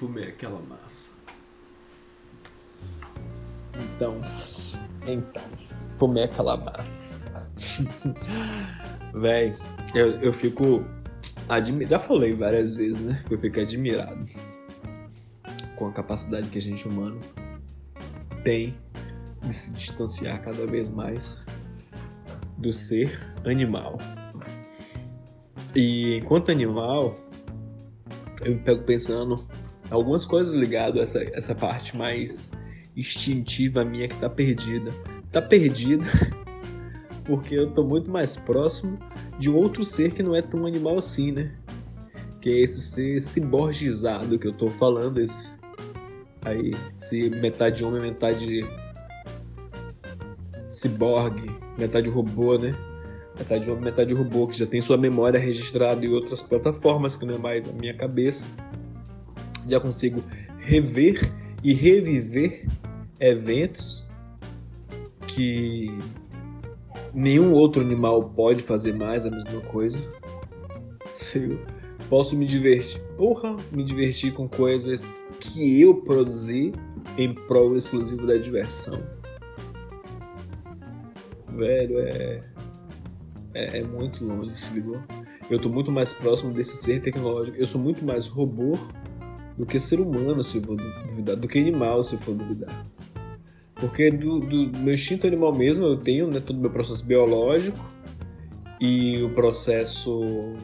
fumei aquela massa. Então, então, fumei aquela massa. Véi, eu, eu fico admirado. Já falei várias vezes, né? Eu fico admirado com a capacidade que a gente humano tem de se distanciar cada vez mais do ser animal. E enquanto animal, eu me pego pensando algumas coisas ligadas a essa, essa parte mais instintiva minha que tá perdida. Tá perdida porque eu tô muito mais próximo de um outro ser que não é tão animal assim, né? Que é esse ser ciborgizado que eu tô falando, esse aí, se metade homem, metade ciborgue, metade robô, né? Metade homem, metade robô, que já tem sua memória registrada em outras plataformas, que não é mais a minha cabeça. Já consigo rever e reviver eventos que nenhum outro animal pode fazer mais a mesma coisa. Eu posso me divertir, porra, me divertir com coisas que eu produzi em prol exclusivo da diversão. Velho, é. É, é muito longe, se ligou? Eu tô muito mais próximo desse ser tecnológico. Eu sou muito mais robô do que ser humano, se for duvidar, do que animal, se for duvidar. Porque do, do meu instinto animal mesmo, eu tenho né, todo o meu processo biológico e o processo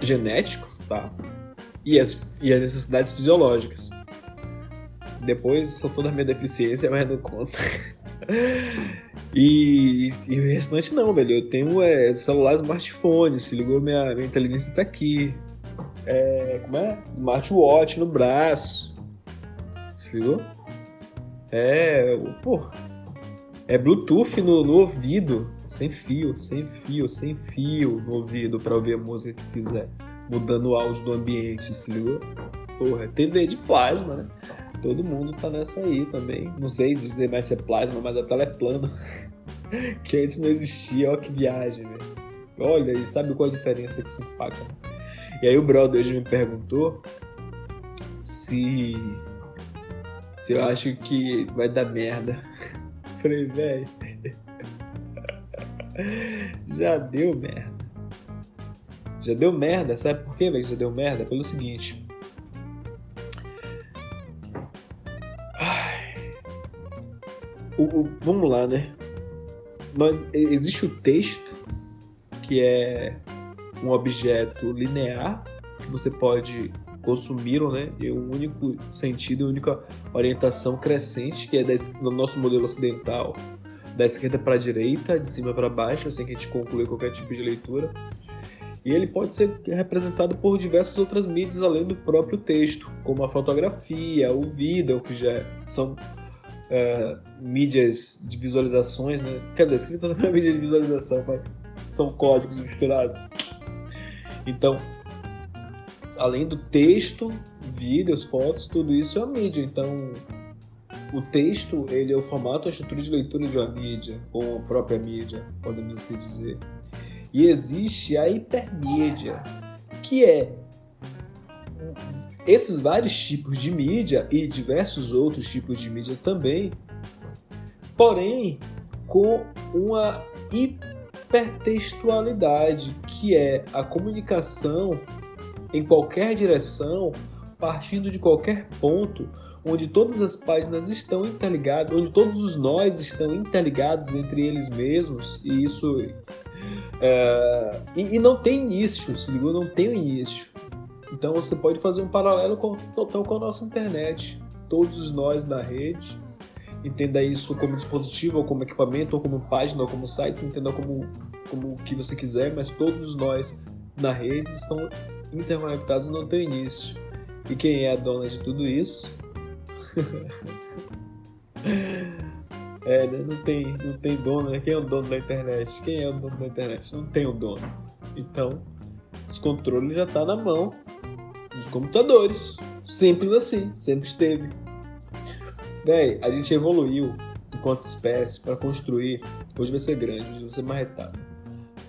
genético, tá? E as, e as necessidades fisiológicas. Depois são toda a minha deficiência, mas não conta. e, e, o restante não, velho. Eu tenho é, celular smartphone, se ligou, minha, minha inteligência tá aqui. É, como é? Smartwatch no braço. Se ligou? É. Pô. É Bluetooth no, no ouvido. Sem fio, sem fio, sem fio no ouvido para ouvir a música que quiser. Mudando o áudio do ambiente, se ligou? Porra, é TV de plasma, né? Todo mundo tá nessa aí também. Não sei dizer mais se é plasma, mas a tela é plana. que antes não existia. Olha que viagem, velho. Olha, e sabe qual a diferença que se paga? E aí o brother hoje me perguntou se se eu acho que vai dar merda. Falei, velho. Já deu merda. Já deu merda, sabe por quê, velho? Já deu merda? Pelo seguinte. O, o, vamos lá, né? Nós, existe o texto, que é um objeto linear, que você pode consumiram, né? E o único sentido, a única orientação crescente, que é do nosso modelo ocidental, da esquerda para a direita, de cima para baixo, assim que a gente conclui qualquer tipo de leitura. E ele pode ser representado por diversas outras mídias além do próprio texto, como a fotografia, o vídeo, que já são é, mídias de visualizações, né? Quer dizer, escrita não é mídia de visualização, mas são códigos misturados. Então, além do texto, vídeos, fotos, tudo isso é a mídia. Então, o texto, ele é o formato, a estrutura de leitura de uma mídia, ou a própria mídia, podemos assim dizer. E existe a hipermídia, que é esses vários tipos de mídia e diversos outros tipos de mídia também, porém com uma hipertextualidade, que é a comunicação em qualquer direção, partindo de qualquer ponto, onde todas as páginas estão interligadas, onde todos os nós estão interligados entre eles mesmos, e isso. É, e, e, não tem início, se ligou? Não tem um início. Então você pode fazer um paralelo com, total com a nossa internet. Todos os nós na rede, entenda isso como dispositivo, ou como equipamento, ou como página, ou como site, entenda como, como o que você quiser, mas todos os nós na rede estão interconectados não tem início. E quem é a dona de tudo isso? é, né? não tem, não tem dono, né? Quem é o dono da internet? Quem é o dono da internet? Não tem o dono. Então, esse controle já está na mão dos computadores. Simples assim, sempre esteve. Véi, a gente evoluiu enquanto espécie para construir. Hoje vai ser grande, hoje vai ser marretado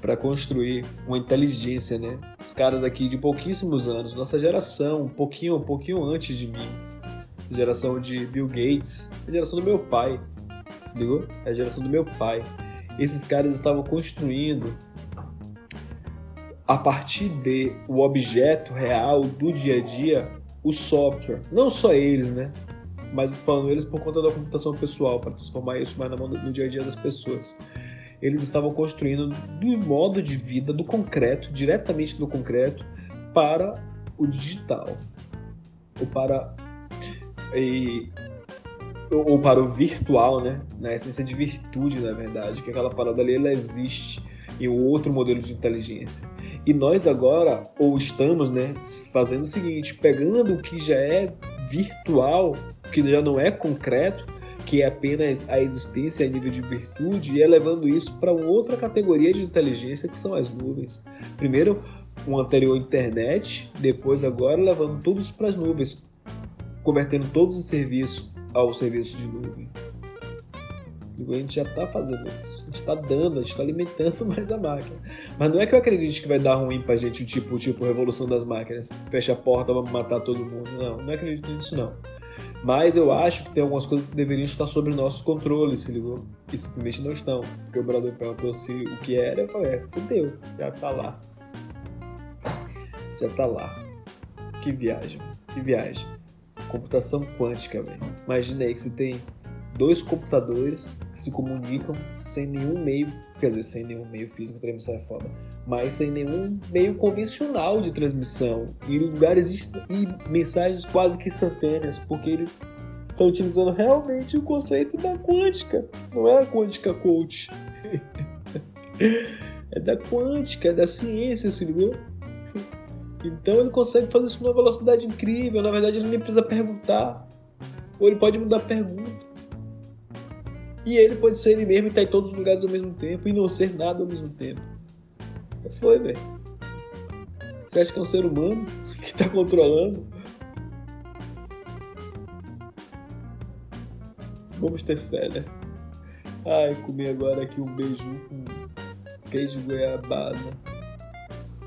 para construir uma inteligência, né? Os caras aqui de pouquíssimos anos, nossa geração, um pouquinho, um pouquinho antes de mim, geração de Bill Gates, a geração do meu pai, se ligou? É a geração do meu pai. Esses caras estavam construindo a partir de o objeto real do dia a dia, o software. Não só eles, né? Mas eu falando eles por conta da computação pessoal, para transformar isso mais no dia a dia das pessoas eles estavam construindo do modo de vida do concreto, diretamente do concreto, para o digital. Ou para. E, ou para o virtual, né? Na essência de virtude, na verdade, que aquela parada ali ela existe em outro modelo de inteligência. E nós agora, ou estamos, né, fazendo o seguinte, pegando o que já é virtual, que já não é concreto, que é apenas a existência a nível de virtude, e elevando isso para outra categoria de inteligência que são as nuvens. Primeiro, um anterior internet, depois agora levando todos para as nuvens, convertendo todos os serviços ao serviço de nuvem. A gente já está fazendo isso. A gente está dando, a gente está alimentando mais a máquina. Mas não é que eu acredite que vai dar ruim para a gente o tipo, tipo revolução das máquinas. Fecha a porta, vamos matar todo mundo. Não, não acredito nisso não. Mas eu acho que tem algumas coisas que deveriam estar sob nosso controle, se ligou? E simplesmente não estão. Porque o Brother perguntou se o que era, eu falei, é, fudeu, já tá lá. Já tá lá. Que viagem, que viagem. Computação quântica, velho. Imaginei que você tem dois computadores que se comunicam sem nenhum meio, quer dizer, sem nenhum meio físico, transmissão é foda, mas sem nenhum meio convencional de transmissão. E lugares e mensagens quase que instantâneas, porque eles estão utilizando realmente o conceito da quântica. Não é a quântica coach. é da quântica, é da ciência, se ligou? Então ele consegue fazer isso numa velocidade incrível. Na verdade, ele nem precisa perguntar. Ou ele pode mudar a pergunta. E ele pode ser ele mesmo e estar tá em todos os lugares ao mesmo tempo e não ser nada ao mesmo tempo. Foi, velho. Você acha que é um ser humano que está controlando? Vamos ter fé, né? Ai, comi agora aqui um beijo com queijo goiabada.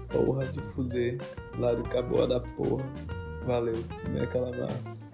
Porra de fuder. Lá do Caboa da porra. Valeu, comer aquela massa.